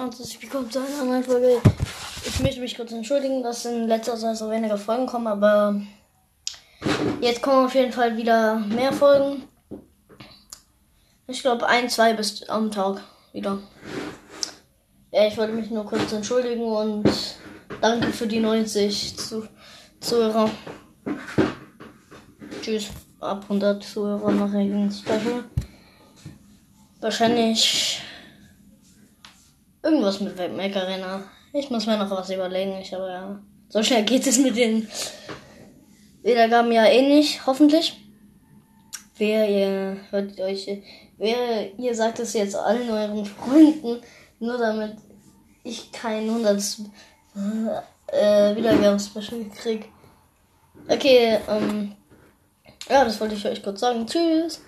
herzlich willkommen zu einer Folge. Ich möchte mich kurz entschuldigen, dass in letzter Zeit so weniger Folgen kommen, aber jetzt kommen auf jeden Fall wieder mehr Folgen. Ich glaube ein, zwei bis am Tag wieder. Ja, ich wollte mich nur kurz entschuldigen und danke für die 90 zu Zuhörer. Tschüss. Ab 100 Zuhörer mache ich ein Special. Wahrscheinlich irgendwas mit Mac Arena. Ich muss mir noch was überlegen. Ich aber ja. So schnell geht es mit den Wiedergaben ja eh nicht, hoffentlich. Wer ihr hört euch, wer ihr sagt es jetzt allen euren Freunden, nur damit ich kein 100 äh, Wiedergaben-Special krieg. Okay, ähm, ja, das wollte ich euch kurz sagen. Tschüss.